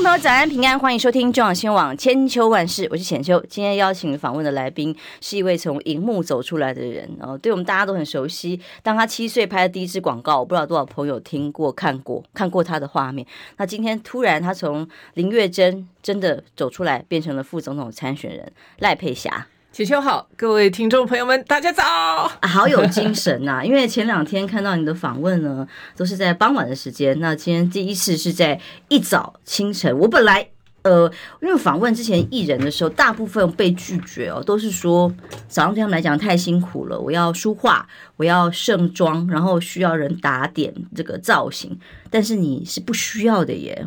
众朋友，早安平安，欢迎收听中央新闻网千秋万事，我是浅秋。今天邀请访问的来宾是一位从荧幕走出来的人哦，对我们大家都很熟悉。当他七岁拍的第一支广告，我不知道多少朋友听过、看过、看过他的画面。那今天突然他从林月珍真的走出来，变成了副总统参选人赖佩霞。浅秋好，各位听众朋友们，大家早！好有精神呐、啊！因为前两天看到你的访问呢，都是在傍晚的时间。那今天第一次是在一早清晨。我本来呃，因为访问之前艺人的时候，大部分被拒绝哦，都是说早上对他们来讲太辛苦了，我要梳化，我要盛装，然后需要人打点这个造型。但是你是不需要的耶。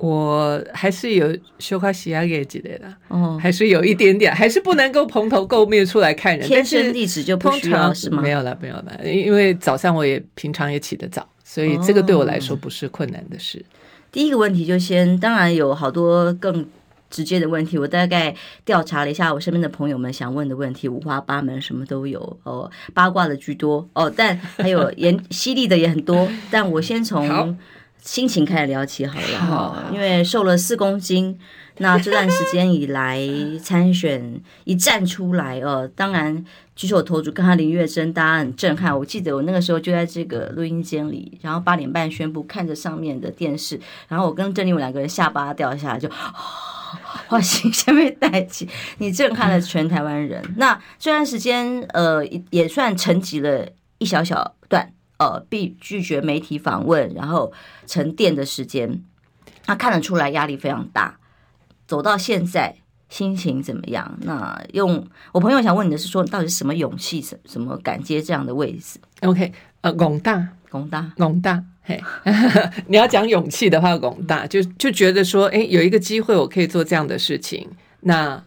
我还是有修卡西亚给之类的，哦，还是有一点点，还是不能够蓬头垢面出来看人。天生丽质就不需要是吗？没有了，没有了，因为早上我也平常也起得早，所以这个对我来说不是困难的事。哦。第一个问题就先，当然有好多更直接的问题，我大概调查了一下我身边的朋友们想问的问题，五花八门，什么都有哦，八卦的居多哦，但还有严 犀利的也很多，但我先从。心情开始聊起好了哈，因为瘦了四公斤，那这段时间以来参选一站出来哦，当然举手投足跟他林月珍，大家很震撼。我记得我那个时候就在这个录音间里，然后八点半宣布，看着上面的电视，然后我跟郑丽文两个人下巴掉下来，就哇，心先被带起，你震撼了全台湾人。那这段时间呃也算沉寂了一小小段。呃，必拒绝媒体访问，然后沉淀的时间，他看得出来压力非常大。走到现在，心情怎么样？那用我朋友想问你的是说，到底什么勇气，什什么敢接这样的位置？OK，呃，广大，广大，广大，嘿，你要讲勇气的话，广大就就觉得说，哎，有一个机会我可以做这样的事情，那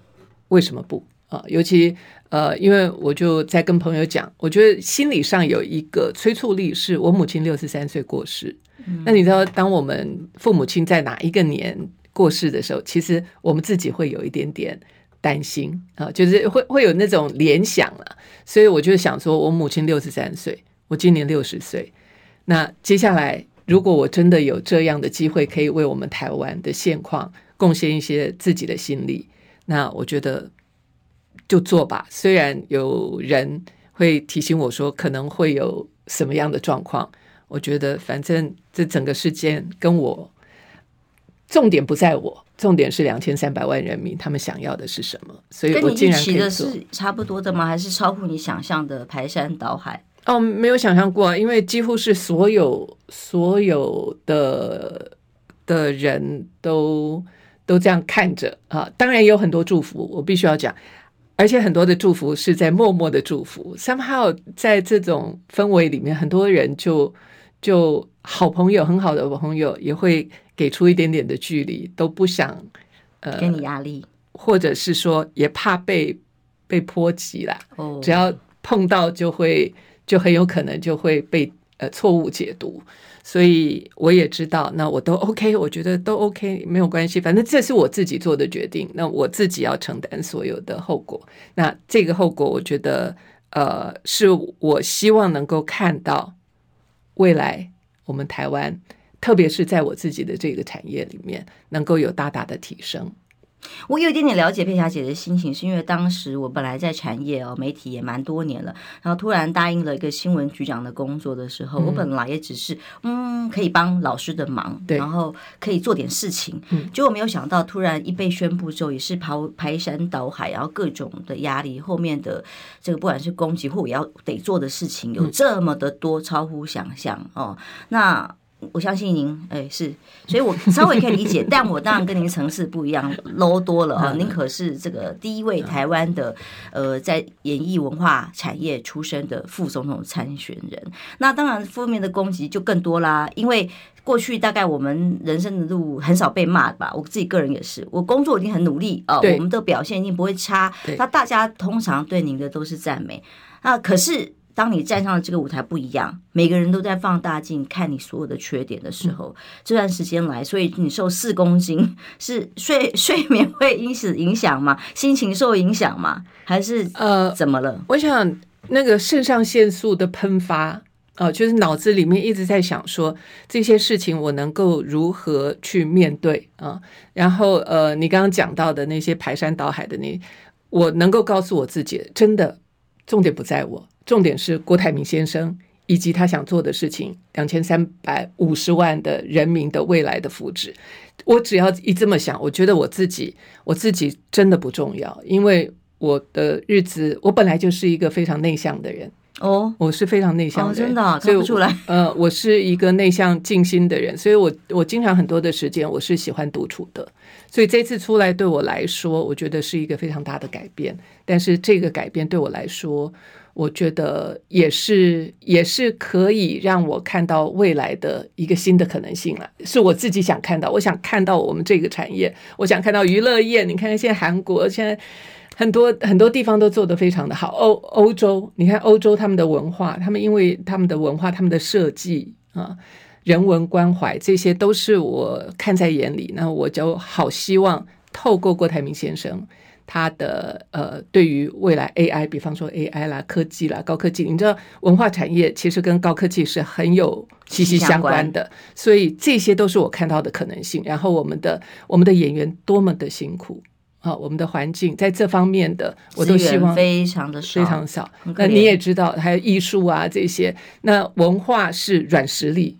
为什么不啊？呃，尤其。呃，因为我就在跟朋友讲，我觉得心理上有一个催促力，是我母亲六十三岁过世。嗯。那你知道，当我们父母亲在哪一个年过世的时候，其实我们自己会有一点点担心啊，就是会会有那种联想了。所以我就想说，我母亲六十三岁，我今年六十岁，那接下来如果我真的有这样的机会，可以为我们台湾的现况贡献一些自己的心力，那我觉得。就做吧，虽然有人会提醒我说可能会有什么样的状况，我觉得反正这整个事件跟我重点不在我，重点是两千三百万人民他们想要的是什么，所以我竟然可以做。跟你预期的是差不多的吗？还是超乎你想象的排山倒海？哦，没有想象过，因为几乎是所有所有的的人都都这样看着啊，当然也有很多祝福，我必须要讲。而且很多的祝福是在默默的祝福，somehow 在这种氛围里面，很多人就就好朋友，很好的朋友也会给出一点点的距离，都不想呃给你压力，或者是说也怕被被波及啦。哦，只要碰到就会就很有可能就会被呃错误解读。所以我也知道，那我都 OK，我觉得都 OK，没有关系，反正这是我自己做的决定，那我自己要承担所有的后果。那这个后果，我觉得，呃，是我希望能够看到未来我们台湾，特别是在我自己的这个产业里面，能够有大大的提升。我有一点点了解佩霞姐的心情，是因为当时我本来在产业哦，媒体也蛮多年了，然后突然答应了一个新闻局长的工作的时候，嗯、我本来也只是嗯可以帮老师的忙，对，然后可以做点事情，嗯，结果没有想到突然一被宣布之后，也是排排山倒海，然后各种的压力，后面的这个不管是攻击或我要得做的事情有这么的多，超乎想象哦，那。我相信您，哎，是，所以我稍微可以理解，但我当然跟您层次不一样，low 多了啊！您可是这个第一位台湾的，呃，在演艺文化产业出身的副总统参选人。那当然，负面的攻击就更多啦。因为过去大概我们人生的路很少被骂吧，我自己个人也是，我工作已经很努力啊，我们的表现一定不会差。那大家通常对您的都是赞美。那可是。当你站上了这个舞台不一样，每个人都在放大镜看你所有的缺点的时候，嗯、这段时间来，所以你瘦四公斤是睡睡眠会因此影响吗？心情受影响吗？还是呃怎么了？我想那个肾上腺素的喷发，呃，就是脑子里面一直在想说这些事情我能够如何去面对啊、呃？然后呃，你刚刚讲到的那些排山倒海的那，我能够告诉我自己，真的重点不在我。重点是郭台铭先生以及他想做的事情，两千三百五十万的人民的未来的福祉。我只要一这么想，我觉得我自己，我自己真的不重要，因为我的日子，我本来就是一个非常内向的人。哦，我是非常内向的人，哦，真的看不出来。呃，我是一个内向静心的人，所以我我经常很多的时间我是喜欢独处的。所以这次出来对我来说，我觉得是一个非常大的改变。但是这个改变对我来说，我觉得也是也是可以让我看到未来的一个新的可能性了。是我自己想看到，我想看到我们这个产业，我想看到娱乐业。你看看现在韩国现在。很多很多地方都做得非常的好，欧欧洲，你看欧洲他们的文化，他们因为他们的文化、他们的设计啊，人文关怀，这些都是我看在眼里。那我就好希望透过郭台铭先生他的呃，对于未来 AI，比方说 AI 啦、科技啦、高科技，你知道文化产业其实跟高科技是很有息息相关的，所以这些都是我看到的可能性。然后我们的我们的演员多么的辛苦。啊，我们的环境在这方面的，我都希望非常的少，非常少。那你也知道，还有艺术啊这些，那文化是软实力，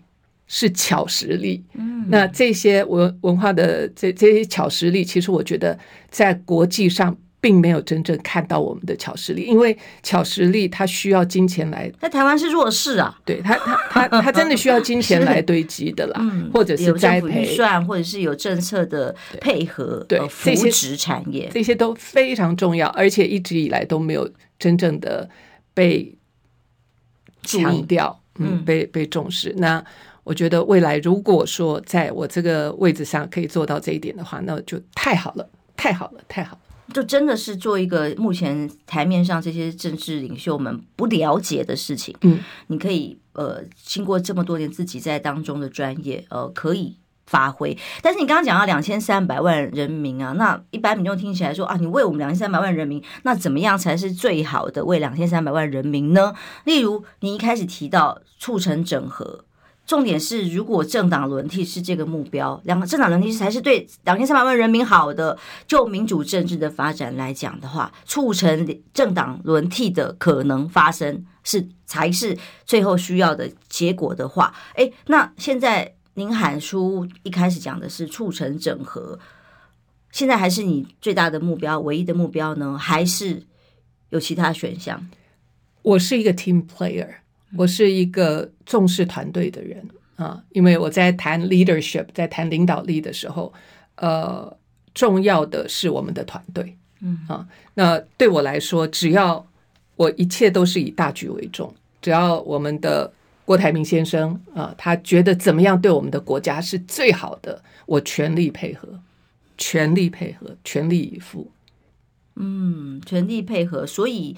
是巧实力。嗯，那这些文文化的这这些巧实力，其实我觉得在国际上。并没有真正看到我们的巧实力，因为巧实力它需要金钱来。在台湾是弱势啊，对他，他他他真的需要金钱来堆积的啦，嗯、或者是栽培预算，或者是有政策的配合，对，扶持产业这，这些都非常重要，而且一直以来都没有真正的被强调，嗯，被被重视。那我觉得未来如果说在我这个位置上可以做到这一点的话，那就太好了，太好了，太好了。就真的是做一个目前台面上这些政治领袖们不了解的事情，嗯，你可以呃经过这么多年自己在当中的专业呃可以发挥，但是你刚刚讲到两千三百万人民啊，那一般民众听起来说啊，你为我们两千三百万人民，那怎么样才是最好的为两千三百万人民呢？例如你一开始提到促成整合。重点是，如果政党轮替是这个目标，两个政党轮替才是对两千三百万人民好的。就民主政治的发展来讲的话，促成政党轮替的可能发生是才是最后需要的结果的话，哎，那现在您喊出一开始讲的是促成整合，现在还是你最大的目标、唯一的目标呢？还是有其他选项？我是一个 team player。我是一个重视团队的人啊，因为我在谈 leadership，在谈领导力的时候，呃，重要的是我们的团队，嗯啊，那对我来说，只要我一切都是以大局为重，只要我们的郭台铭先生啊，他觉得怎么样对我们的国家是最好的，我全力配合，全力配合，全力以赴。嗯，全力配合。所以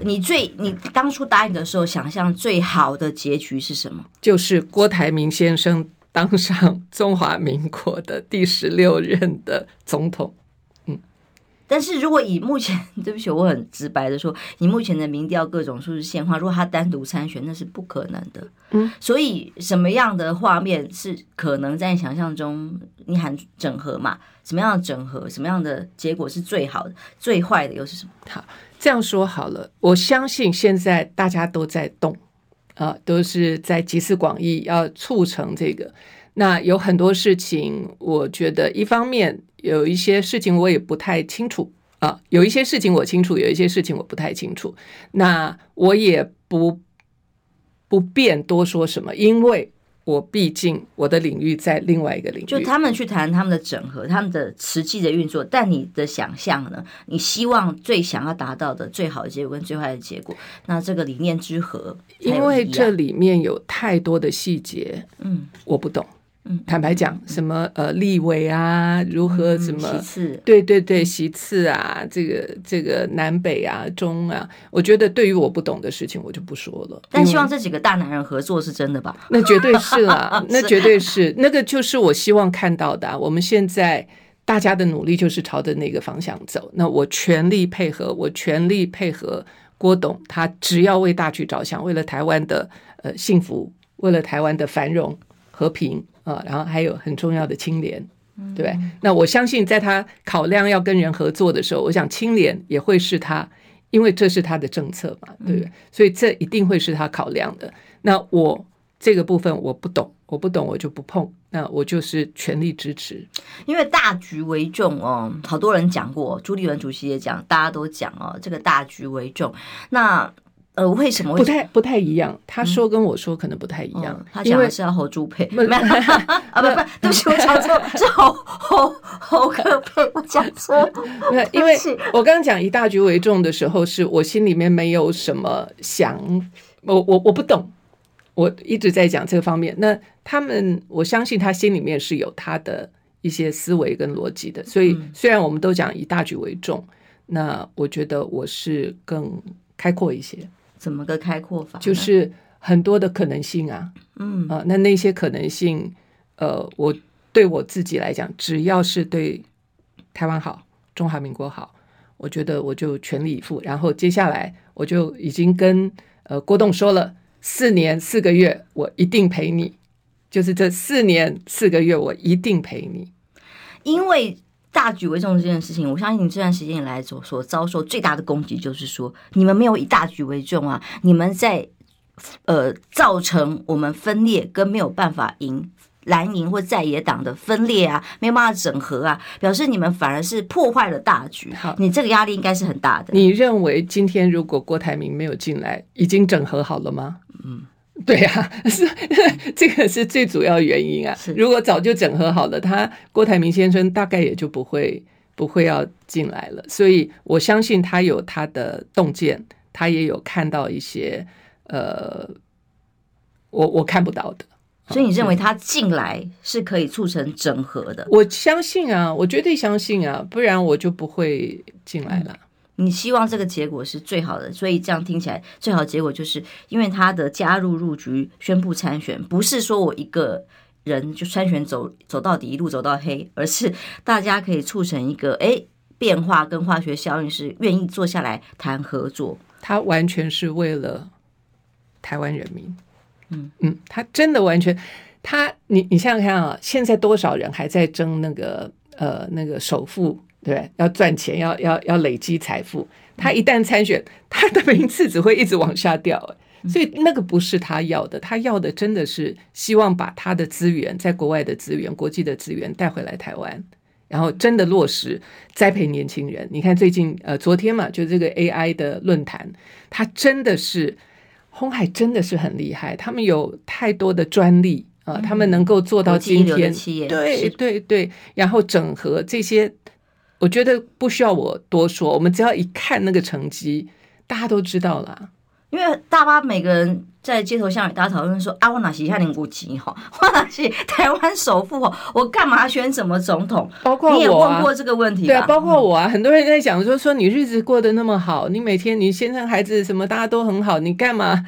你最你当初答应的时候，想象最好的结局是什么？就是郭台铭先生当上中华民国的第十六任的总统。但是如果以目前，对不起，我很直白的说，以目前的民调各种数字现况，如果他单独参选，那是不可能的。嗯，所以什么样的画面是可能在你想象中？你喊整合嘛？什么样的整合？什么样的结果是最好的？最坏的又是什么？好，这样说好了，我相信现在大家都在动啊，都是在集思广益，要促成这个。那有很多事情，我觉得一方面。有一些事情我也不太清楚啊，有一些事情我清楚，有一些事情我不太清楚。那我也不不便多说什么，因为我毕竟我的领域在另外一个领域。就他们去谈他们的整合，他们的实际的运作，但你的想象呢？你希望最想要达到的最好的结果跟最坏的结果，那这个理念之和，因为这里面有太多的细节，嗯，我不懂。嗯，坦白讲，什么呃立委啊，如何什么？对对对，其次啊，这个这个南北啊，中啊，我觉得对于我不懂的事情，我就不说了。但希望这几个大男人合作是真的吧？那绝对是啊，那绝对是，那个就是我希望看到的啊。我们现在大家的努力就是朝着那个方向走。那我全力配合，我全力配合郭董，他只要为大局着想，为了台湾的呃幸福，为了台湾的繁荣和平。啊，然后还有很重要的清廉，对，那我相信，在他考量要跟人合作的时候，我想清廉也会是他，因为这是他的政策嘛，对不对？所以这一定会是他考量的。那我这个部分我不懂，我不懂我就不碰，那我就是全力支持。因为大局为重哦，好多人讲过，朱立伦主席也讲，大家都讲哦，这个大局为重。那呃，为什么不太不太一样？他说跟我说可能不太一样。嗯、他讲的是要侯朱配，没有啊，不不，对不起，我讲错，是侯侯侯柯配，我讲错。没有，因为我刚刚讲以大局为重的时候，是我心里面没有什么想，我我我不懂，我一直在讲这个方面。那他们，我相信他心里面是有他的一些思维跟逻辑的。所以虽然我们都讲以大局为重，那我觉得我是更开阔一些。怎么个开阔法？就是很多的可能性啊，嗯啊，那那些可能性，呃，我对我自己来讲，只要是对台湾好、中华民国好，我觉得我就全力以赴。然后接下来，我就已经跟呃郭栋说了，四年四个月，我一定陪你，就是这四年四个月，我一定陪你，因为。大局为重这件事情，我相信你这段时间以来所所遭受最大的攻击，就是说你们没有以大局为重啊！你们在呃造成我们分裂跟没有办法赢蓝营或在野党的分裂啊，没有办法整合啊，表示你们反而是破坏了大局。好，你这个压力应该是很大的。你认为今天如果郭台铭没有进来，已经整合好了吗？嗯。对呀、啊，是 这个是最主要原因啊。如果早就整合好了，他郭台铭先生大概也就不会不会要进来了。所以我相信他有他的洞见，他也有看到一些呃，我我看不到的。所以你认为他进来是可以促成整合的？我相信啊，我绝对相信啊，不然我就不会进来了。嗯你希望这个结果是最好的，所以这样听起来最好的结果就是因为他的加入入局、宣布参选，不是说我一个人就参选走走到底，一路走到黑，而是大家可以促成一个哎变化跟化学效应，是愿意坐下来谈合作。他完全是为了台湾人民，嗯嗯，他真的完全他你你想想看啊，现在多少人还在争那个呃那个首富？对，要赚钱，要要要累积财富。他一旦参选，他的名次只会一直往下掉。所以那个不是他要的，他要的真的是希望把他的资源，在国外的资源、国际的资源带回来台湾，然后真的落实栽培年轻人。你看最近呃，昨天嘛，就这个 AI 的论坛，他真的是红海真的是很厉害，他们有太多的专利啊、呃，他们能够做到今天，对对对，然后整合这些。我觉得不需要我多说，我们只要一看那个成绩，大家都知道了。因为大巴每个人在街头巷尾，大家讨论说：“啊，我哪是下年国籍哈？我哪是台湾首富哈？我干嘛选什么总统？”包括我、啊、你也问过这个问题吧？对啊，包括我啊，很多人在讲说：“说你日子过得那么好，你每天你先生孩子什么大家都很好，你干嘛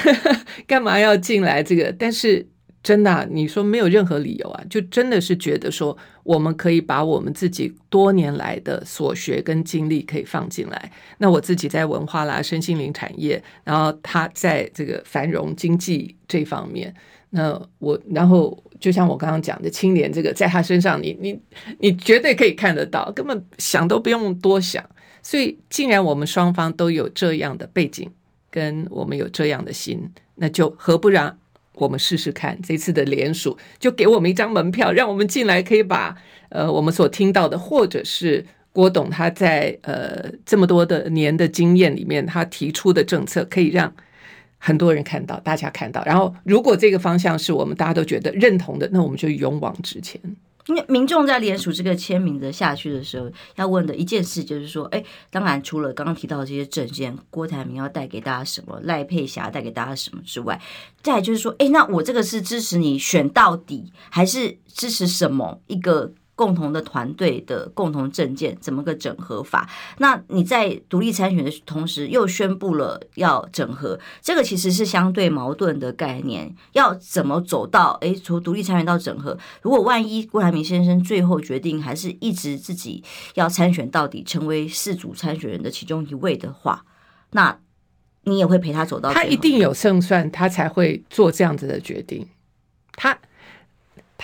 干嘛要进来这个？”但是。真的，你说没有任何理由啊，就真的是觉得说，我们可以把我们自己多年来的所学跟经历可以放进来。那我自己在文化啦、身心灵产业，然后他在这个繁荣经济这方面，那我然后就像我刚刚讲的清廉，这个在他身上你，你你你绝对可以看得到，根本想都不用多想。所以，既然我们双方都有这样的背景，跟我们有这样的心，那就何不让？我们试试看，这次的联署就给我们一张门票，让我们进来，可以把呃我们所听到的，或者是郭董他在呃这么多的年的经验里面，他提出的政策，可以让很多人看到，大家看到。然后，如果这个方向是我们大家都觉得认同的，那我们就勇往直前。因为民众在联署这个签名的下去的时候，要问的一件事就是说，哎，当然除了刚刚提到这些证件，郭台铭要带给大家什么，赖佩霞带给大家什么之外，再就是说，哎，那我这个是支持你选到底，还是支持什么一个？共同的团队的共同政见怎么个整合法？那你在独立参选的同时又宣布了要整合，这个其实是相对矛盾的概念。要怎么走到诶，从独立参选到整合？如果万一郭台铭先生最后决定还是一直自己要参选到底，成为四组参选人的其中一位的话，那你也会陪他走到？他一定有胜算，他才会做这样子的决定。他。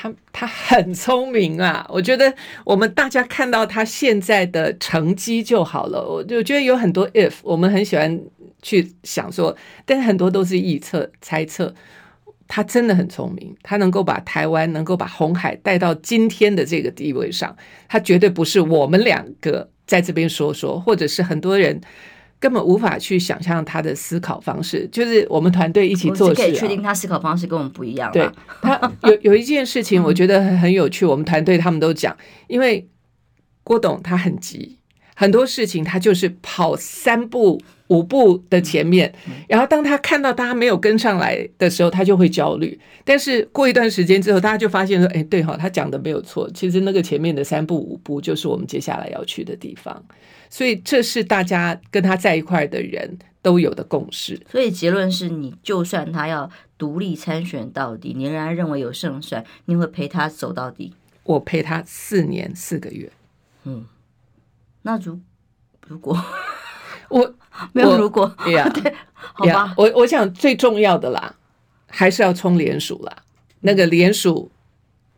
他他很聪明啊！我觉得我们大家看到他现在的成绩就好了。我就觉得有很多 if，我们很喜欢去想说，但是很多都是预测、猜测。他真的很聪明，他能够把台湾、能够把红海带到今天的这个地位上，他绝对不是我们两个在这边说说，或者是很多人。根本无法去想象他的思考方式，就是我们团队一起做事，啊，可以确定他思考方式跟我们不一样。对，他 有有一件事情，我觉得很很有趣。我们团队他们都讲，因为郭董他很急，很多事情他就是跑三步五步的前面，然后当他看到大家没有跟上来的时候，他就会焦虑。但是过一段时间之后，大家就发现说：“哎，对哈，他讲的没有错，其实那个前面的三步五步就是我们接下来要去的地方。”所以这是大家跟他在一块的人都有的共识。所以结论是你就算他要独立参选到底，你仍然认为有胜算，你会陪他走到底。我陪他四年四个月。嗯，那如如果 我 没有如果，对 呀，对，好吧。我我想最重要的啦，还是要冲连署啦。那个连署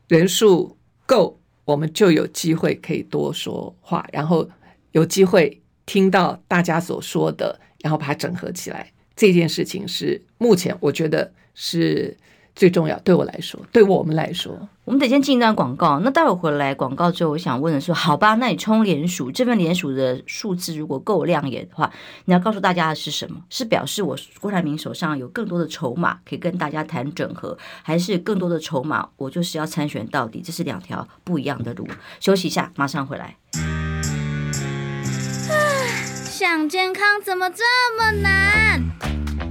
人数够，我们就有机会可以多说话，然后。有机会听到大家所说的，然后把它整合起来，这件事情是目前我觉得是最重要。对我来说，对我们来说，我们得先进一段广告。那待会回来广告之后，我想问的是：好吧，那你冲连署，这份连署的数字如果够亮眼的话，你要告诉大家的是什么？是表示我郭台铭手上有更多的筹码可以跟大家谈整合，还是更多的筹码我就是要参选到底？这是两条不一样的路。休息一下，马上回来。想健康怎么这么难？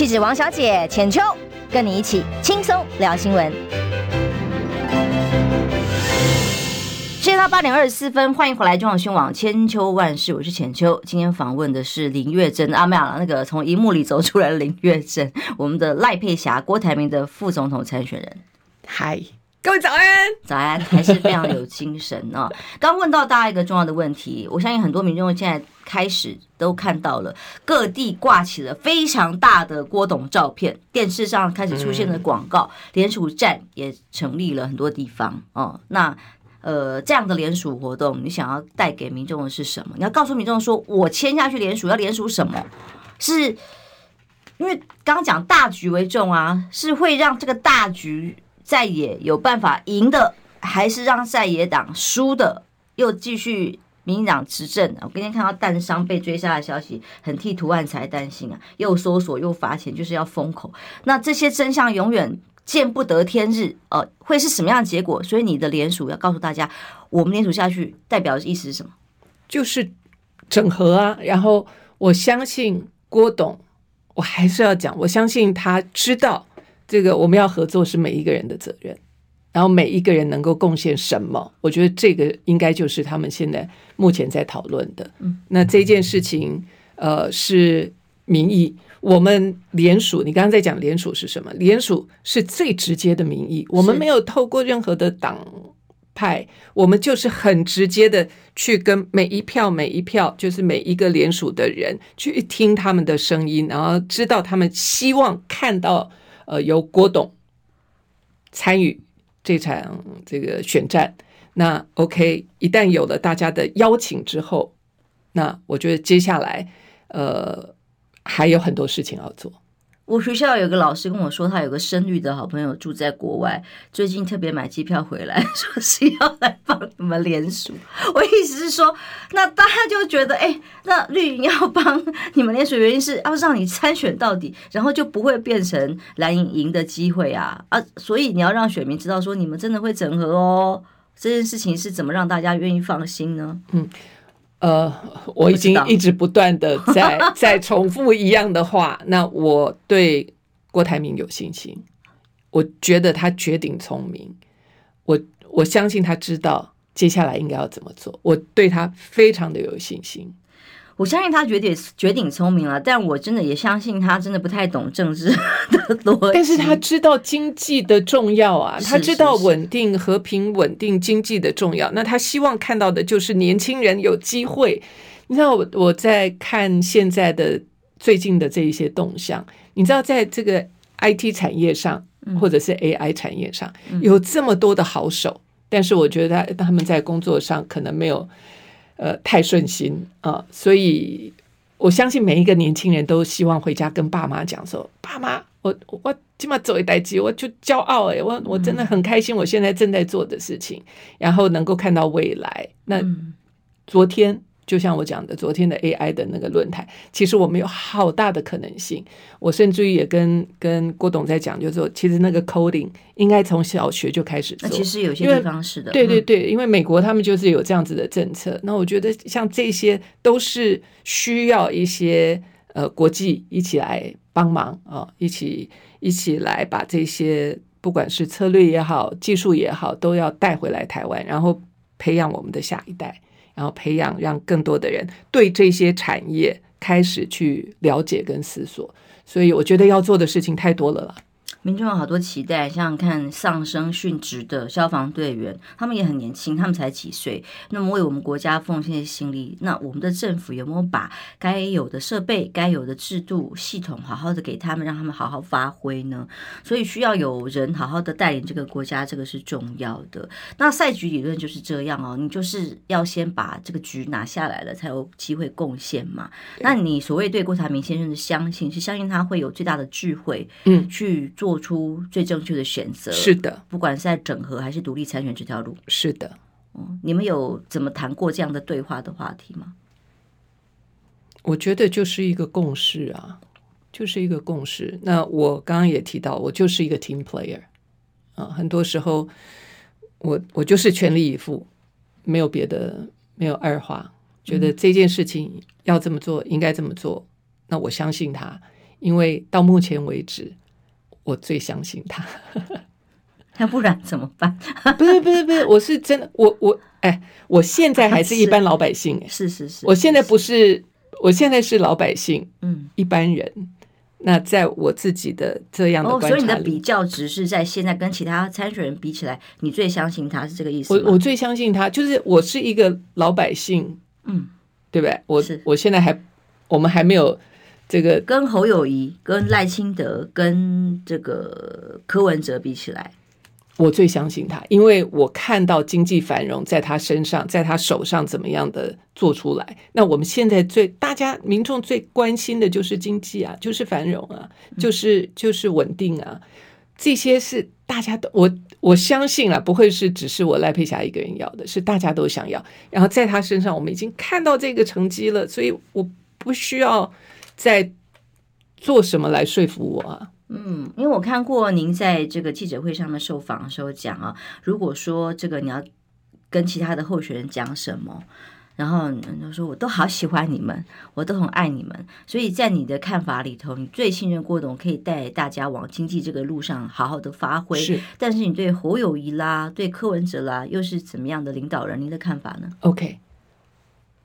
气质王小姐浅秋，跟你一起轻松聊新闻。现在到八点二十四分，欢迎回来中广新闻网千秋万世，我是浅秋。今天访问的是林月珍啊，没有了，那个从荧幕里走出来的林月珍，我们的赖佩霞，郭台铭的副总统参选人。嗨。各位早安，早安，还是非常有精神啊！刚问到大家一个重要的问题，我相信很多民众现在开始都看到了，各地挂起了非常大的郭董照片，电视上开始出现了广告，联署站也成立了很多地方哦。那呃，这样的联署活动，你想要带给民众的是什么？你要告诉民众说，我签下去联署要联署什么？是因为刚刚讲大局为重啊，是会让这个大局。在野有办法赢的，还是让在野党输的，又继续民进党执政？我今天看到蛋商被追杀的消息，很替涂万才担心啊！又搜索又罚钱，就是要封口。那这些真相永远见不得天日，呃，会是什么样的结果？所以你的联署要告诉大家，我们联署下去代表的意思是什么？就是整合啊！然后我相信郭董，我还是要讲，我相信他知道。这个我们要合作是每一个人的责任，然后每一个人能够贡献什么，我觉得这个应该就是他们现在目前在讨论的。嗯，那这件事情，呃，是民意。我们联署，你刚刚在讲联署是什么？联署是最直接的民意，我们没有透过任何的党派，我们就是很直接的去跟每一票每一票，就是每一个联署的人去听他们的声音，然后知道他们希望看到。呃，由郭董参与这场这个选战。那 OK，一旦有了大家的邀请之后，那我觉得接下来呃还有很多事情要做。我学校有个老师跟我说，他有个深绿的好朋友住在国外，最近特别买机票回来，说是要来帮你们联署。我意思是说，那大家就觉得，哎，那绿营要帮你们联署，原因是要让你参选到底，然后就不会变成蓝营赢的机会啊啊！所以你要让选民知道，说你们真的会整合哦。这件事情是怎么让大家愿意放心呢？嗯。呃，我已经一直不断的在 在重复一样的话。那我对郭台铭有信心，我觉得他绝顶聪明，我我相信他知道接下来应该要怎么做，我对他非常的有信心。我相信他绝顶绝顶聪明了，但我真的也相信他真的不太懂政治的逻辑。但是他知道经济的重要啊，他知道稳定、和平、稳定经济的重要。那他希望看到的就是年轻人有机会。你知道，我我在看现在的最近的这一些动向，你知道，在这个 IT 产业上，或者是 AI 产业上，有这么多的好手，但是我觉得他他们在工作上可能没有。呃，太顺心啊，所以我相信每一个年轻人都希望回家跟爸妈讲说：“爸妈，我我起码走一代机，我就骄傲欸，我我真的很开心，我现在正在做的事情，然后能够看到未来。”那昨天。就像我讲的，昨天的 AI 的那个论坛，其实我们有好大的可能性。我甚至于也跟跟郭董在讲，就是说，其实那个 coding 应该从小学就开始做。那其实有些地方是的，对对对，因为美国他们就是有这样子的政策。那我觉得像这些都是需要一些呃国际一起来帮忙啊，一起一起来把这些不管是策略也好，技术也好，都要带回来台湾，然后培养我们的下一代。然后培养，让更多的人对这些产业开始去了解跟思索，所以我觉得要做的事情太多了。民众有好多期待，像看丧生殉职的消防队员，他们也很年轻，他们才几岁，那么为我们国家奉献心力，那我们的政府有没有把该有的设备、该有的制度系统好好的给他们，让他们好好发挥呢？所以需要有人好好的带领这个国家，这个是重要的。那赛局理论就是这样哦，你就是要先把这个局拿下来了，才有机会贡献嘛。那你所谓对郭台铭先生的相信，是相信他会有最大的智慧，嗯，去做。做出最正确的选择，是的，不管是在整合还是独立参选这条路，是的。嗯，你们有怎么谈过这样的对话的话题吗？我觉得就是一个共识啊，就是一个共识。那我刚刚也提到，我就是一个 team player 啊，很多时候我我就是全力以赴，没有别的，没有二话，觉得这件事情要这么做，应该这么做。那我相信他，因为到目前为止。我最相信他，那不然怎么办？不是不是不是，我是真的，我我哎，我现在还是一般老百姓，是是是，我现在不是，我现在是老百姓，嗯，一般人。那在我自己的这样的观察，所以你的比较值是在现在跟其他参选人比起来，你最相信他是这个意思？我我最相信他，就是我是一个老百姓，嗯，对不对？我我现在还我们还没有。这个跟侯友谊、跟赖清德、跟这个柯文哲比起来，我最相信他，因为我看到经济繁荣在他身上，在他手上怎么样的做出来。那我们现在最大家民众最关心的就是经济啊，就是繁荣啊，就是就是稳定啊，这些是大家都我我相信啊，不会是只是我赖佩霞一个人要的，是大家都想要。然后在他身上，我们已经看到这个成绩了，所以我不需要。在做什么来说服我啊？嗯，因为我看过您在这个记者会上面受访的时候讲啊，如果说这个你要跟其他的候选人讲什么，然后人家说我都好喜欢你们，我都很爱你们，所以在你的看法里头，你最信任郭董可以带大家往经济这个路上好好的发挥。是，但是你对侯友谊啦，对柯文哲啦，又是怎么样的领导人？您的看法呢？OK，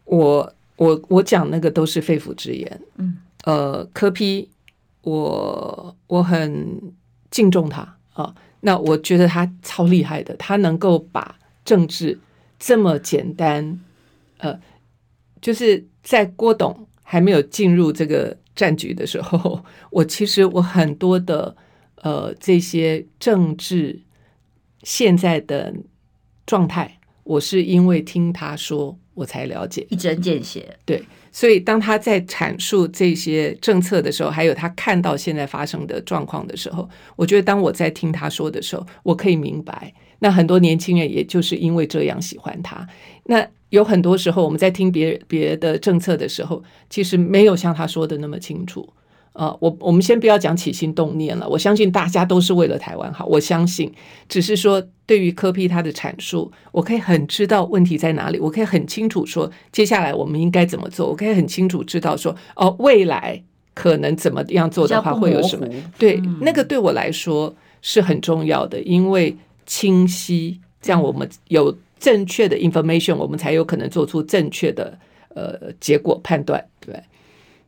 我我我讲那个都是肺腑之言。嗯。呃，柯 P，我我很敬重他啊。那我觉得他超厉害的，他能够把政治这么简单，呃，就是在郭董还没有进入这个战局的时候，我其实我很多的呃这些政治现在的状态，我是因为听他说我才了解，一针见血。对，所以当他在阐述这些政策的时候，还有他看到现在发生的状况的时候，我觉得当我在听他说的时候，我可以明白。那很多年轻人也就是因为这样喜欢他。那有很多时候我们在听别别的政策的时候，其实没有像他说的那么清楚。呃，我我们先不要讲起心动念了。我相信大家都是为了台湾好，我相信，只是说对于柯批他的阐述，我可以很知道问题在哪里，我可以很清楚说接下来我们应该怎么做，我可以很清楚知道说哦，未来可能怎么样做的话会有什么。对，那个对我来说是很重要的，因为清晰，这样我们有正确的 information，我们才有可能做出正确的呃结果判断，对。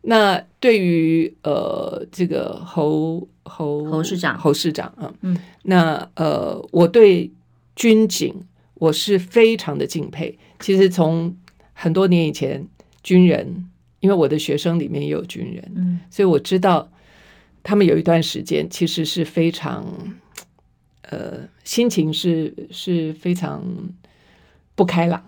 那对于呃这个侯侯侯市长侯市长啊，嗯，那呃我对军警我是非常的敬佩。其实从很多年以前，军人因为我的学生里面也有军人，嗯，所以我知道他们有一段时间其实是非常呃心情是是非常不开朗。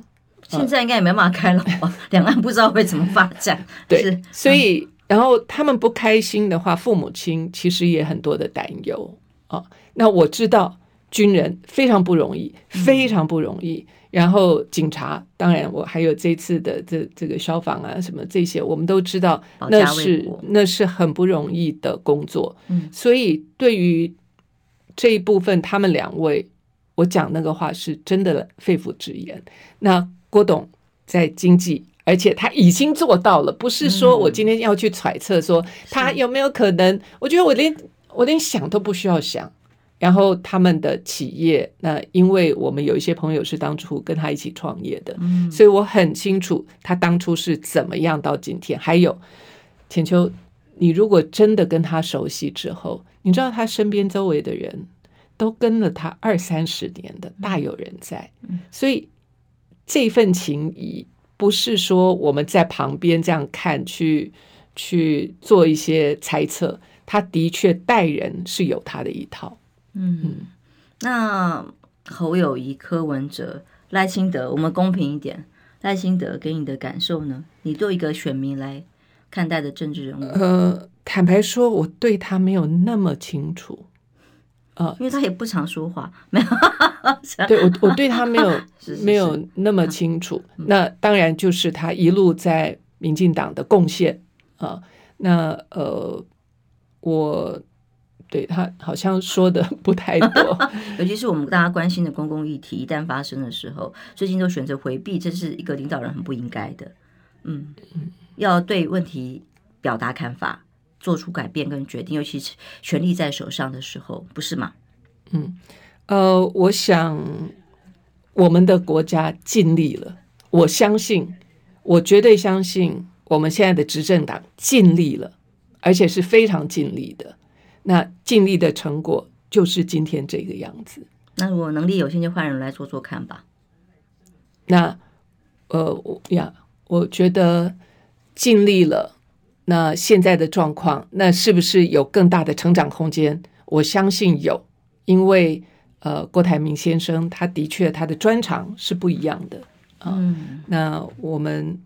现在应该也没办法开了吧？两岸不知道会怎么发展。对，所以然后他们不开心的话，父母亲其实也很多的担忧啊。那我知道军人非常不容易，非常不容易。然后警察，当然我还有这次的这这个消防啊什么这些，我们都知道那是那是很不容易的工作。嗯，所以对于这一部分，他们两位，我讲那个话是真的肺腑之言。那。郭董在经济，而且他已经做到了，不是说我今天要去揣测说他有没有可能。我觉得我连我连想都不需要想。然后他们的企业，那因为我们有一些朋友是当初跟他一起创业的，所以我很清楚他当初是怎么样到今天。还有浅秋，你如果真的跟他熟悉之后，你知道他身边周围的人都跟了他二三十年的，大有人在，所以。这份情谊不是说我们在旁边这样看去去做一些猜测，他的确待人是有他的一套。嗯，嗯，那侯友谊、柯文哲、赖清德，我们公平一点，赖清德给你的感受呢？你对一个选民来看待的政治人物，呃，坦白说，我对他没有那么清楚。呃，因为他也不常说话，没有。对我，我对他没有 没有那么清楚。嗯、那当然就是他一路在民进党的贡献啊。那呃，我对他好像说的 不太多，尤其是我们大家关心的公共议题，一旦发生的时候，最近都选择回避，这是一个领导人很不应该的。嗯，要对问题表达看法。做出改变跟决定，尤其是权力在手上的时候，不是吗？嗯，呃，我想我们的国家尽力了，我相信，我绝对相信我们现在的执政党尽力了，而且是非常尽力的。那尽力的成果就是今天这个样子。那如果能力有限，就换人来做做看吧。那呃，我呀，我觉得尽力了。那现在的状况，那是不是有更大的成长空间？我相信有，因为呃，郭台铭先生他的确他的专长是不一样的啊。嗯，那我们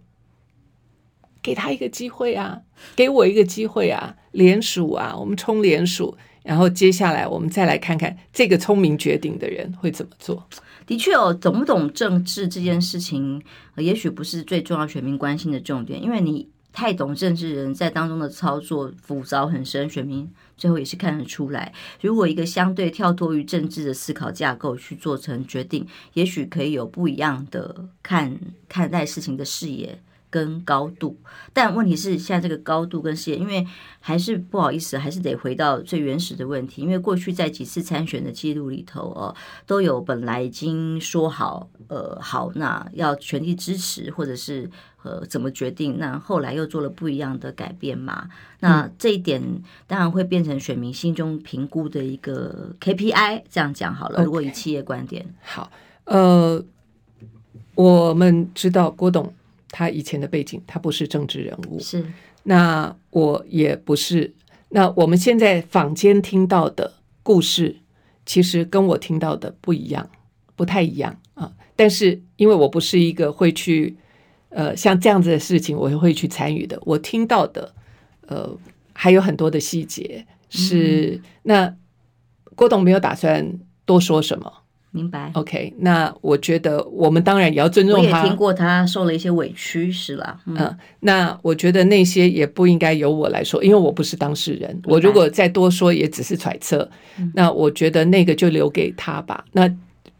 给他一个机会啊，给我一个机会啊，联署啊，我们冲联署，然后接下来我们再来看看这个聪明绝顶的人会怎么做。的确哦，懂不懂政治这件事情，也许不是最重要全民关心的重点，因为你。太懂政治人在当中的操作浮躁很深，选民最后也是看得出来。如果一个相对跳脱于政治的思考架构去做成决定，也许可以有不一样的看看待事情的视野跟高度。但问题是，现在这个高度跟视野，因为还是不好意思，还是得回到最原始的问题。因为过去在几次参选的记录里头哦，都有本来已经说好，呃，好，那要全力支持，或者是。呃，怎么决定？那后来又做了不一样的改变嘛？那这一点当然会变成选民心中评估的一个 KPI。这样讲好了，如果以企业观点好，呃，我们知道郭董他以前的背景，他不是政治人物，是。那我也不是。那我们现在坊间听到的故事，其实跟我听到的不一样，不太一样啊。但是因为我不是一个会去呃像这样子的事情，我会去参与的。我听到的呃还有很多的细节是、嗯、那郭董没有打算多说什么。明白，OK。那我觉得我们当然也要尊重他。我也听过他受了一些委屈，是吧？嗯，嗯，那我觉得那些也不应该由我来说，因为我不是当事人。我如果再多说，也只是揣测。嗯。那我觉得那个就留给他吧。那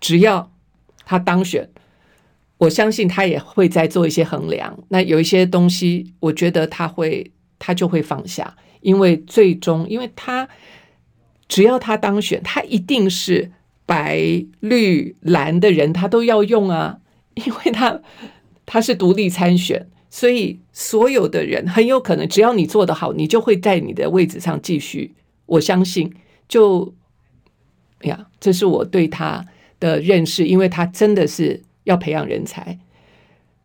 只要他当选，我相信他也会再做一些衡量。那有一些东西，我觉得他会，他就会放下，因为最终，因为他只要他当选，他一定是。白绿蓝的人他都要用啊，因为他他是独立参选，所以所有的人很有可能，只要你做得好，你就会在你的位置上继续。我相信，就呀，这是我对他的认识，因为他真的是要培养人才。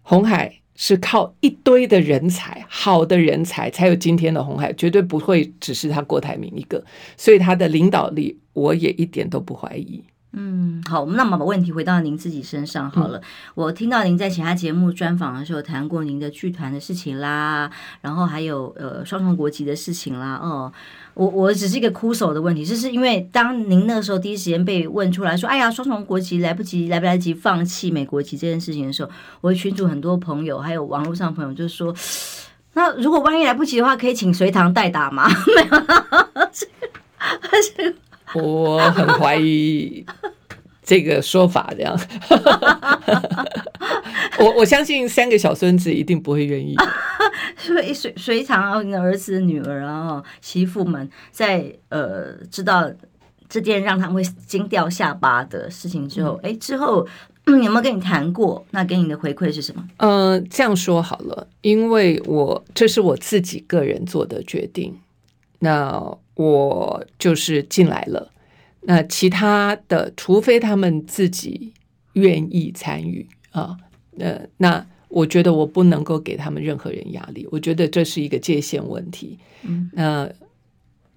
红海是靠一堆的人才，好的人才才有今天的红海，绝对不会只是他郭台铭一个，所以他的领导力。我也一点都不怀疑。嗯，好，那么把问题回到您自己身上好了。嗯、我听到您在其他节目专访的时候谈过您的剧团的事情啦，然后还有呃双重国籍的事情啦。哦，我我只是一个哭手的问题，就是因为当您那个时候第一时间被问出来说，哎呀，双重国籍来不及，来不来得及放弃美国籍这件事情的时候，我的群主很多朋友还有网络上朋友就说，那如果万一来不及的话，可以请随堂代打吗？没有，我很怀疑这个说法，这样，我我相信三个小孙子一定不会愿意。所以随随常你的儿子、女儿啊、媳妇们在呃知道这件让他们会惊掉下巴的事情之后，哎、嗯，之后、嗯、有没有跟你谈过？那给你的回馈是什么？嗯、呃，这样说好了，因为我这是我自己个人做的决定。那我就是进来了，那其他的，除非他们自己愿意参与啊，呃，那我觉得我不能够给他们任何人压力，我觉得这是一个界限问题。嗯，那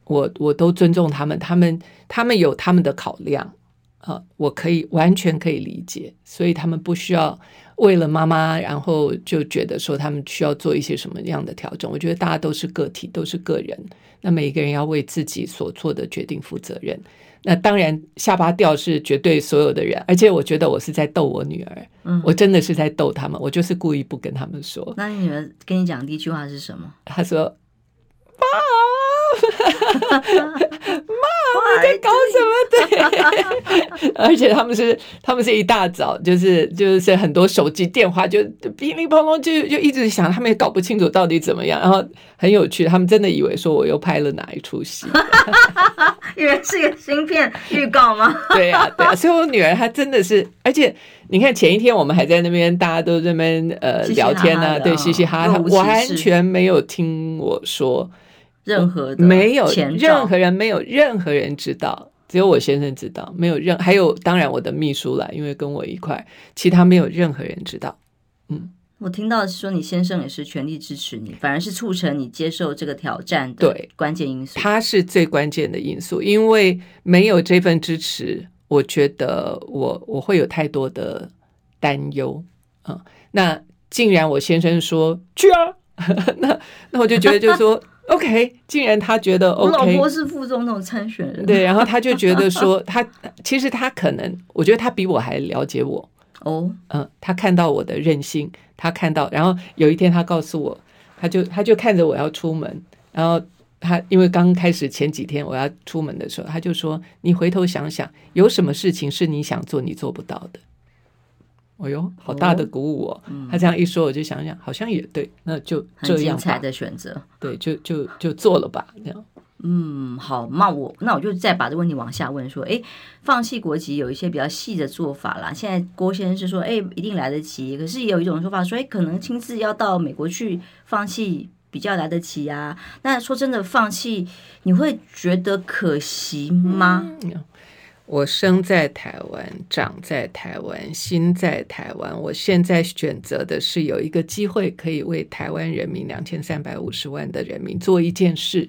我我都尊重他们，他们他们有他们的考量啊，我可以完全可以理解，所以他们不需要。为了妈妈，然后就觉得说他们需要做一些什么样的调整？我觉得大家都是个体，都是个人，那每一个人要为自己所做的决定负责任。那当然，下巴掉是绝对所有的人，而且我觉得我是在逗我女儿，嗯，我真的是在逗他们，我就是故意不跟他们说。那你女儿跟你讲第一句话是什么？她说：“妈。”你在搞什么？对，而且他们是他们是一大早，就是就是很多手机电话就噼里啪啦，就就一直响，他们也搞不清楚到底怎么样。然后很有趣，他们真的以为说我又拍了哪一出戏，以为是个新片预告吗？对、啊，对啊。所以我女儿她真的是，而且你看前一天我们还在那边，大家都在那边呃聊天呢、啊，对，嘻嘻哈哈，她完全没有听我说。任何的没有任何人没有任何人知道，只有我先生知道。没有任还有当然我的秘书啦，因为跟我一块，其他没有任何人知道。嗯，我听到说你先生也是全力支持你，反而是促成你接受这个挑战的对关键因素。他是最关键的因素，因为没有这份支持，我觉得我我会有太多的担忧啊。那竟然我先生说去啊，那那我就觉得就是说。OK，竟然他觉得 OK，我老婆是副总统参选人，对，然后他就觉得说 他其实他可能，我觉得他比我还了解我。哦，嗯，他看到我的任性，他看到，然后有一天他告诉我，他就他就看着我要出门，然后他因为刚开始前几天我要出门的时候，他就说：“你回头想想，有什么事情是你想做你做不到的？”哎呦，好大的鼓舞哦！嗯、他这样一说，我就想想，好像也对，那就这样。很精彩的选择，对，就就就做了吧，这样。嗯，好，那我那我就再把这个问题往下问说，哎，放弃国籍有一些比较细的做法啦。现在郭先生是说，哎，一定来得及，可是也有一种说法说，哎，可能亲自要到美国去放弃比较来得及啊。那说真的，放弃你会觉得可惜吗？嗯我生在台湾，长在台湾，心在台湾。我现在选择的是有一个机会，可以为台湾人民两千三百五十万的人民做一件事。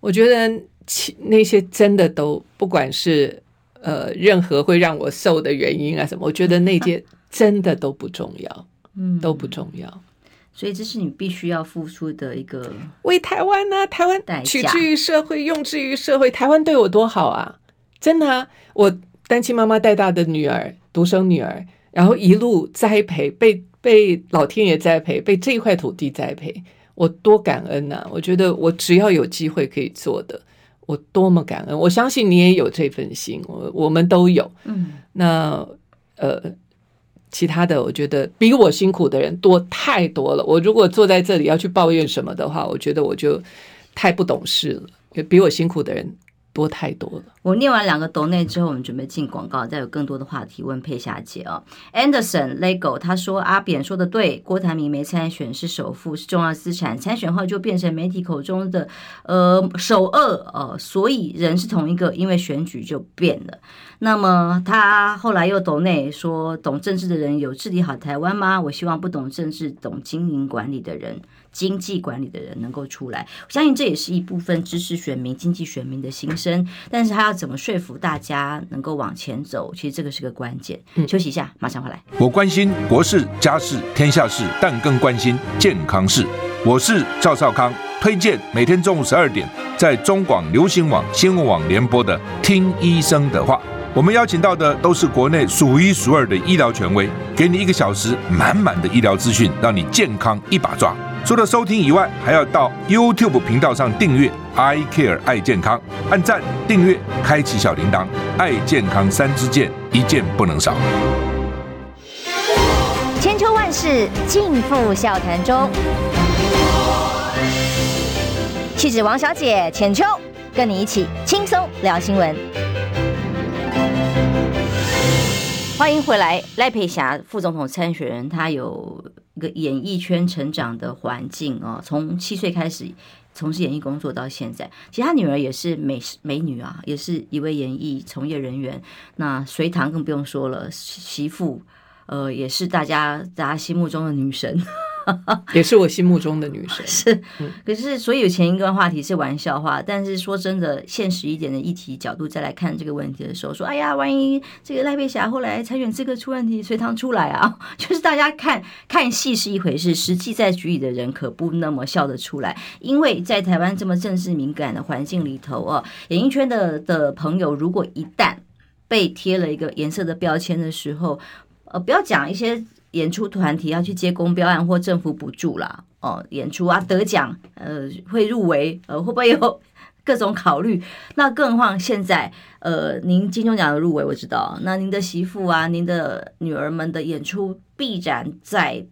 我觉得其那些真的都不管是呃任何会让我瘦的原因啊什么，我觉得那些真的都不重要，嗯，都不重要。所以这是你必须要付出的一个为台湾呢、啊，台湾取之于社会，用之于社会，台湾对我多好啊！真的，我单亲妈妈带大的女儿，独生女儿，然后一路栽培，被被老天爷栽培，被这块土地栽培，我多感恩呐、我觉得我只要有机会可以做的，我多么感恩！我相信你也有这份心，我我们都有。嗯，那呃。其他的，我觉得比我辛苦的人多太多了。我如果坐在这里要去抱怨什么的话，我觉得我就太不懂事了。比我辛苦的人多太多了。我念完两个抖内之后，我们准备进广告，再有更多的话题问佩霞姐哦。Anderson Lego 他说阿扁说的对，郭台铭没参选是首富是重要资产，参选后就变成媒体口中的呃首恶呃，所以人是同一个，因为选举就变了。那么他后来又抖内说，懂政治的人有治理好台湾吗？我希望不懂政治、懂经营管理的人、经济管理的人能够出来。我相信这也是一部分知识选民、经济选民的心声。但是他要怎么说服大家能够往前走？其实这个是个关键。嗯，休息一下，马上回来。我关心国事、家事、天下事，但更关心健康事。我是赵少康，推荐每天中午十二点在中广流行网、新闻网联播的《听医生的话》。我们邀请到的都是国内数一数二的医疗权威，给你一个小时满满的医疗资讯，让你健康一把抓。除了收听以外，还要到 YouTube 频道上订阅 “I Care 爱健康”，按赞、订阅、开启小铃铛，爱健康三支箭，一件不能少。千秋万世尽付笑谈中，气质王小姐浅秋，跟你一起轻松聊新闻。欢迎回来，赖佩霞副总统参选人，他有个演艺圈成长的环境哦，从七岁开始从事演艺工作到现在，其他女儿也是美美女啊，也是一位演艺从业人员。那隋唐更不用说了，媳妇呃也是大家大家心目中的女神。也是我心目中的女神，是。可是，所以有前一个话题是玩笑话，但是说真的，现实一点的议题角度再来看这个问题的时候，说，哎呀，万一这个赖佩霞后来参选资格出问题，隋棠出来啊，就是大家看看戏是一回事，实际在局里的人可不那么笑得出来，因为在台湾这么政治敏感的环境里头啊，演艺圈的的朋友，如果一旦被贴了一个颜色的标签的时候，呃，不要讲一些。演出团体要去接公标案或政府补助啦，哦，演出啊得奖，呃，会入围，呃，会不会有各种考虑？那更何况现在，呃，您金钟奖的入围我知道，那您的媳妇啊，您的女儿们的演出必然在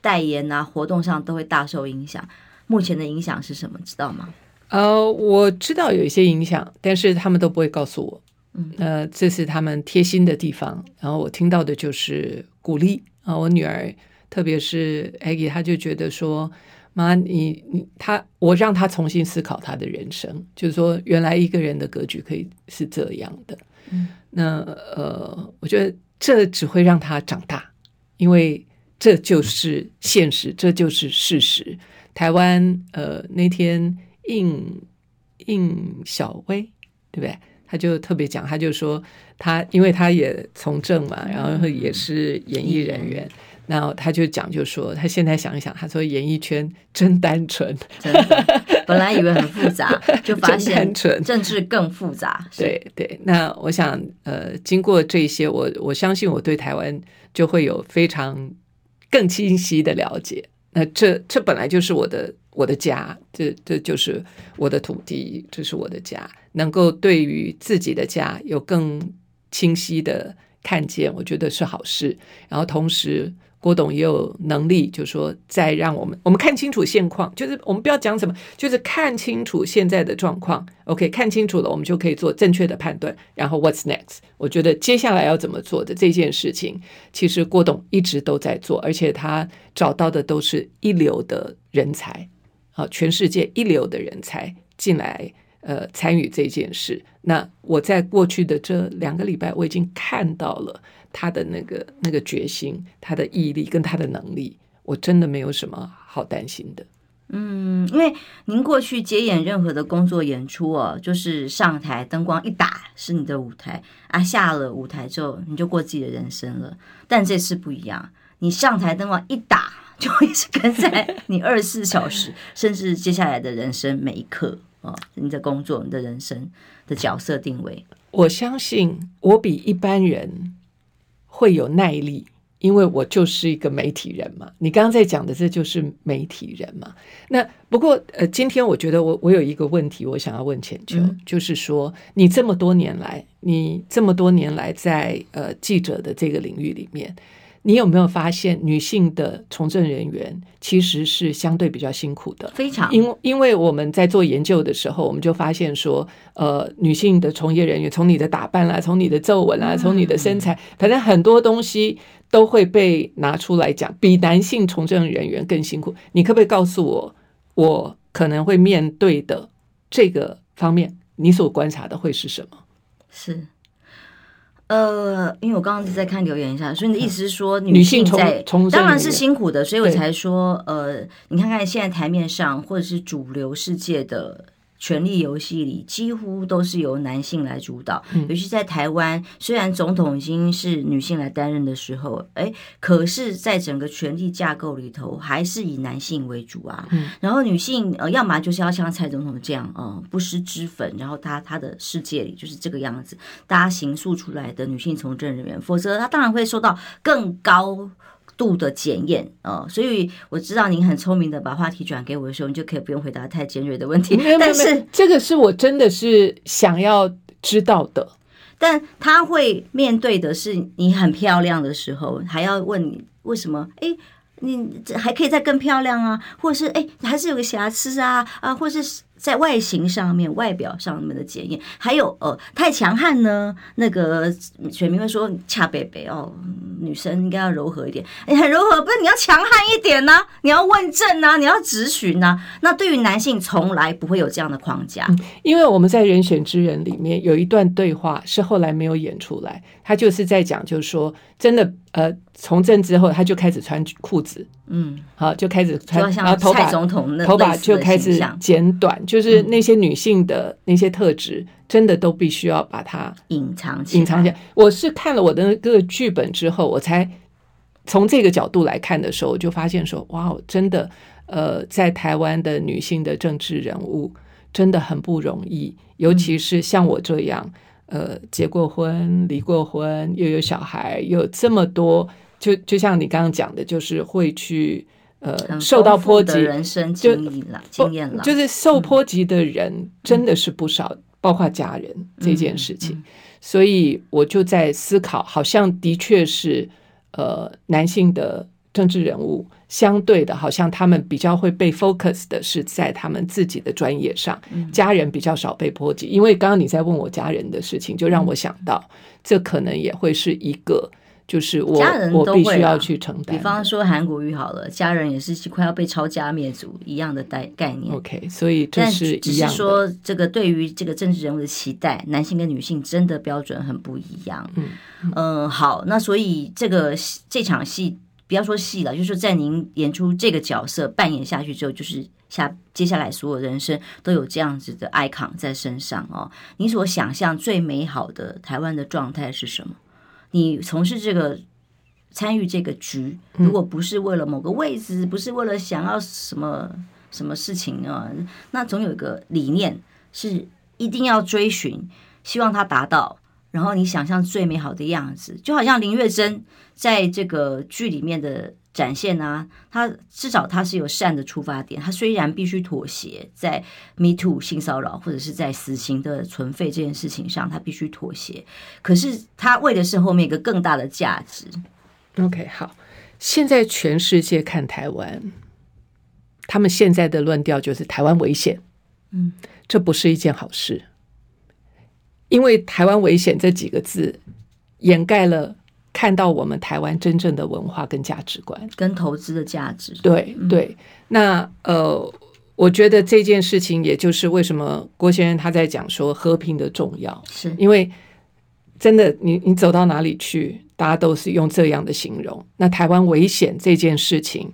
代言啊活动上都会大受影响。目前的影响是什么？知道吗？呃，我知道有一些影响，但是他们都不会告诉我。嗯，呃，这是他们贴心的地方。然后我听到的就是鼓励。啊，我女儿，特别是 Aggie，她就觉得说，妈，你你她，我让她重新思考她的人生，就是说，原来一个人的格局可以是这样的。嗯，那呃，我觉得这只会让她长大，因为这就是现实，这就是事实。台湾呃，那天应应小薇，对不对？他就特别讲，他就说他，因为他也从政嘛，然后也是演艺人员，然后他就讲，就说他现在想一想，他说演艺圈真单纯，真的，本来以为很复杂，就发现政治更复杂。对对，那我想，呃，经过这些，我我相信我对台湾就会有非常更清晰的了解。那这这本来就是我的。我的家，这这就是我的土地，这是我的家。能够对于自己的家有更清晰的看见，我觉得是好事。然后同时，郭董也有能力，就说再让我们我们看清楚现况，就是我们不要讲什么，就是看清楚现在的状况。OK，看清楚了，我们就可以做正确的判断。然后 What's next？我觉得接下来要怎么做的这件事情，其实郭董一直都在做，而且他找到的都是一流的人才，好，全世界一流的人才进来。呃，参与这件事，那我在过去的这两个礼拜，我已经看到了他的那个那个决心、他的毅力跟他的能力，我真的没有什么好担心的。嗯，因为您过去接演任何的工作演出哦，就是上台灯光一打是你的舞台啊，下了舞台之后你就过自己的人生了。但这次不一样，你上台灯光一打，就一直跟在你二十四小时，甚至接下来的人生每一刻哦，你的工作、你的人生的角色定位。我相信我比一般人会有耐力。因为我就是一个媒体人嘛，你刚刚在讲的这就是媒体人嘛。那不过呃，今天我觉得我我有一个问题，我想要问浅秋，嗯、就是说你这么多年来，你这么多年来在呃记者的这个领域里面。你有没有发现，女性的从政人员其实是相对比较辛苦的？非常，因因为我们在做研究的时候，我们就发现说，呃，女性的从业人员，从你的打扮啦，从你的皱纹啦，从你的身材，反正很多东西都会被拿出来讲，比男性从政人员更辛苦。你可不可以告诉我，我可能会面对的这个方面，你所观察的会是什么？是。呃，因为我刚刚在看留言一下，所以你的意思是说女性在当然是辛苦的，所以我才说，呃，你看看现在台面上或者是主流世界的。权力游戏里几乎都是由男性来主导，尤其在台湾，虽然总统已经是女性来担任的时候，哎，可是，在整个权力架构里头，还是以男性为主啊。然后女性呃，要么就是要像蔡总统这样，呃，不施脂粉，然后他他的世界里就是这个样子，大家形塑出来的女性从政人员，否则他当然会受到更高。度的检验啊、哦，所以我知道您很聪明的把话题转给我的时候，你就可以不用回答太尖锐的问题。但是这个是我真的是想要知道的。但他会面对的是你很漂亮的时候，还要问你为什么？哎，你还可以再更漂亮啊，或者是哎，还是有个瑕疵啊啊，或者是。在外形上面、外表上面的检验，还有呃，太强悍呢？那个选民会说恰北北哦，女生应该要柔和一点。你很柔和，不是你要强悍一点呢、你要问政啊，你要质询呢。那对于男性，从来不会有这样的框架。因为我们在人选之人里面有一段对话是后来没有演出来，他就是在讲，就是说真的。呃，从政之后，他就开始穿裤子，嗯，好，就开始穿，然后头发头发就开始剪短，就是那些女性的那些特质，嗯、真的都必须要把它隐藏起来。隐藏起来。我是看了我的那个剧本之后，我才从这个角度来看的时候，我就发现说，哇，真的，呃，在台湾的女性的政治人物真的很不容易，尤其是像我这样。嗯呃，结过婚，离过婚，又有小孩，有这么多，就就像你刚刚讲的，就是会去呃受到波及，人生经历了经验了，就是受波及的人真的是不少，嗯、包括家人这件事情，嗯嗯、所以我就在思考，好像的确是呃男性的政治人物。相对的，好像他们比较会被 focus 的是在他们自己的专业上，嗯、家人比较少被波及。因为刚刚你在问我家人的事情，就让我想到，嗯、这可能也会是一个，就是我家人都会、啊、我必须要去承担。比方说韩国瑜好了，家人也是快要被抄家灭族一样的概概念。OK，所以这是一样。只是说这个对于这个政治人物的期待，男性跟女性真的标准很不一样。嗯嗯、呃，好，那所以这个这场戏。不要说戏了，就是在您演出这个角色扮演下去之后，就是下接下来所有人生都有这样子的 icon 在身上哦。你所想象最美好的台湾的状态是什么？你从事这个参与这个局，如果不是为了某个位置，不是为了想要什么什么事情啊，那总有一个理念是一定要追寻，希望它达到。然后你想象最美好的样子，就好像林月珍在这个剧里面的展现啊，他至少他是有善的出发点。他虽然必须妥协，在 Me Too 性骚扰或者是在死刑的存废这件事情上，他必须妥协。可是他为的是后面一个更大的价值。OK，好，现在全世界看台湾，他们现在的论调就是台湾危险。嗯，这不是一件好事。因为“台湾危险”这几个字，掩盖了看到我们台湾真正的文化跟价值观，跟投资的价值。对对，那呃，我觉得这件事情，也就是为什么郭先生他在讲说和平的重要，是因为真的，你你走到哪里去，大家都是用这样的形容。那台湾危险这件事情，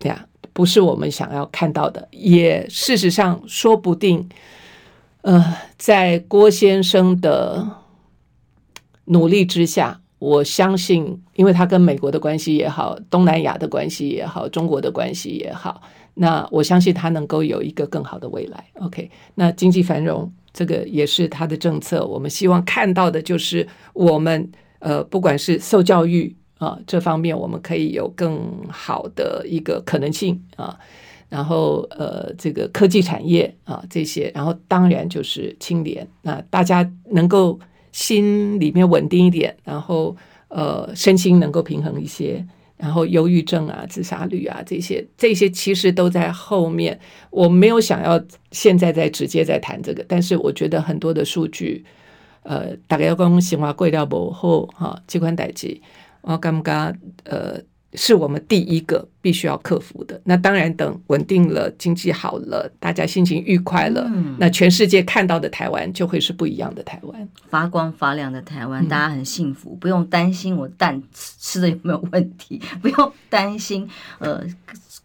对呀。不是我们想要看到的。也事实上，说不定，呃，在郭先生的努力之下，我相信，因为他跟美国的关系也好，东南亚的关系也好，中国的关系也好，那我相信他能够有一个更好的未来。OK，那经济繁荣这个也是他的政策，我们希望看到的就是我们呃，不管是受教育啊这方面，我们可以有更好的一个可能性啊，然后呃，这个科技产业啊这些，然后当然就是青年，那大家能够。心里面稳定一点，然后呃，身心能够平衡一些，然后忧郁症啊、自杀率啊这些，这些其实都在后面。我没有想要现在在直接在谈这个，但是我觉得很多的数据，呃，大概要讲新华贵掉不后哈，这款代志，我感觉呃。是我们第一个必须要克服的。那当然，等稳定了，经济好了，大家心情愉快了，嗯、那全世界看到的台湾就会是不一样的台湾，发光发亮的台湾，大家很幸福，嗯、不用担心我蛋吃的有没有问题，不用担心呃。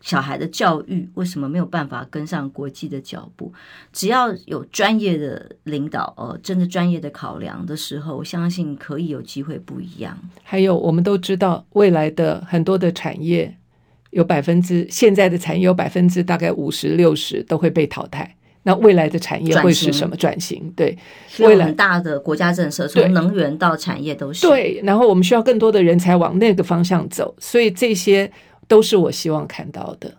小孩的教育为什么没有办法跟上国际的脚步？只要有专业的领导，呃，真的专业的考量的时候，我相信可以有机会不一样。还有，我们都知道未来的很多的产业，有百分之现在的产业有百分之大概五十六十都会被淘汰。那未来的产业会是什么？转型？对，未来很大的国家政策，从能源到产业都是对。然后我们需要更多的人才往那个方向走，所以这些。都是我希望看到的。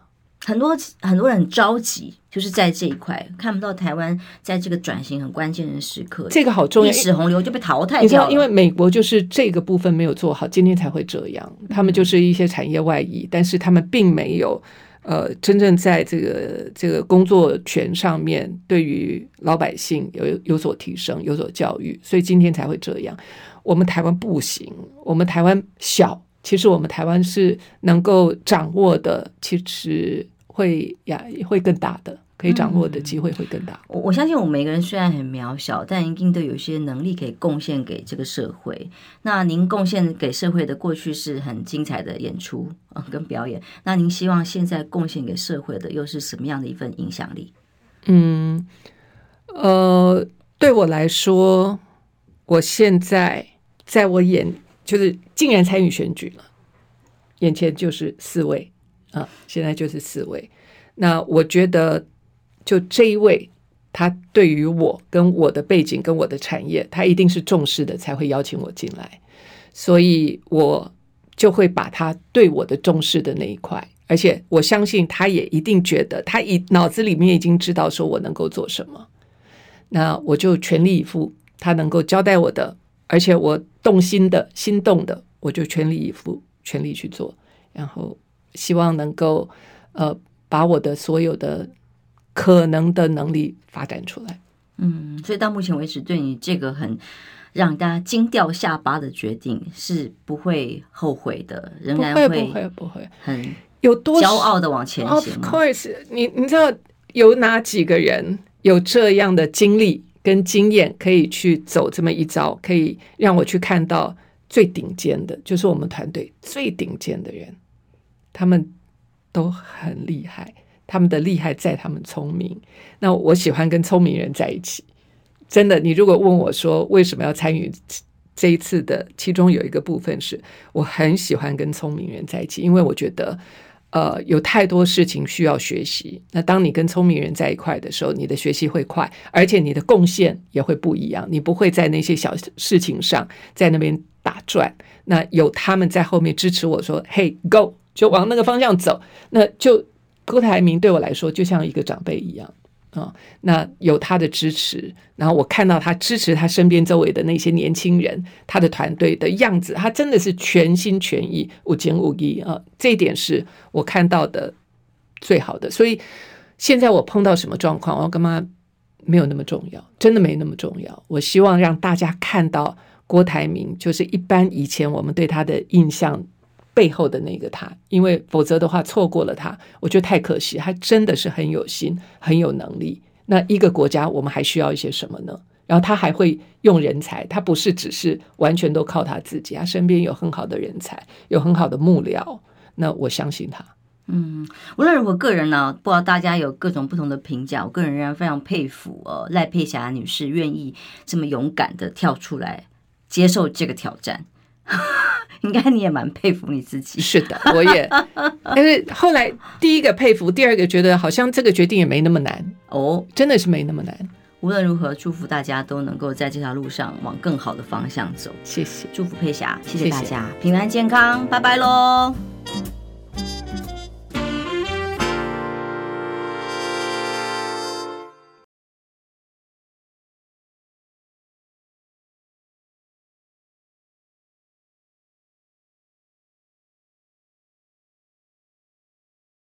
很多很多人很着急，就是在这一块看不到台湾在这个转型很关键的时刻，这个好重要，历史洪流就被淘汰掉了。你知道，因为美国就是这个部分没有做好，今天才会这样。他们就是一些产业外移，嗯、但是他们并没有呃真正在这个这个工作权上面对于老百姓有有所提升、有所教育，所以今天才会这样。我们台湾不行，我们台湾小。其实我们台湾是能够掌握的，其实会呀会更大的，可以掌握的机会会更大。我、嗯、我相信我们每个人虽然很渺小，但一定都有一些能力可以贡献给这个社会。那您贡献给社会的过去是很精彩的演出啊跟表演，那您希望现在贡献给社会的又是什么样的一份影响力？嗯，呃，对我来说，我现在在我眼。就是竟然参与选举了，眼前就是四位啊，现在就是四位。那我觉得，就这一位，他对于我跟我的背景跟我的产业，他一定是重视的，才会邀请我进来。所以我就会把他对我的重视的那一块，而且我相信他也一定觉得，他一脑子里面已经知道说我能够做什么，那我就全力以赴，他能够交代我的。而且我动心的心动的，我就全力以赴，全力去做，然后希望能够呃把我的所有的可能的能力发展出来。嗯，所以到目前为止，对你这个很让大家惊掉下巴的决定是不会后悔的，仍然会不会不会很有多骄傲的往前行。Of course，你你知道有哪几个人有这样的经历？跟经验可以去走这么一遭，可以让我去看到最顶尖的，就是我们团队最顶尖的人，他们都很厉害，他们的厉害在他们聪明。那我喜欢跟聪明人在一起，真的。你如果问我说为什么要参与这一次的，其中有一个部分是我很喜欢跟聪明人在一起，因为我觉得。呃，有太多事情需要学习。那当你跟聪明人在一块的时候，你的学习会快，而且你的贡献也会不一样。你不会在那些小事情上在那边打转。那有他们在后面支持我说：“嘿，Go，就往那个方向走。”那就郭台铭对我来说就像一个长辈一样。啊、那有他的支持，然后我看到他支持他身边周围的那些年轻人，他的团队的样子，他真的是全心全意、无情无义啊！这一点是我看到的最好的。所以现在我碰到什么状况，我干嘛没有那么重要，真的没那么重要。我希望让大家看到郭台铭，就是一般以前我们对他的印象。背后的那个他，因为否则的话错过了他，我觉得太可惜。他真的是很有心，很有能力。那一个国家，我们还需要一些什么呢？然后他还会用人才，他不是只是完全都靠他自己，他身边有很好的人才，有很好的幕僚。那我相信他。嗯，无论如何，个人呢，不知道大家有各种不同的评价，我个人仍然非常佩服呃赖佩霞女士愿意这么勇敢的跳出来接受这个挑战。应该你也蛮佩服你自己。是的，我也。但是后来第一个佩服，第二个觉得好像这个决定也没那么难哦，真的是没那么难。无论如何，祝福大家都能够在这条路上往更好的方向走。谢谢，祝福佩霞，谢谢大家，平安健康，拜拜喽。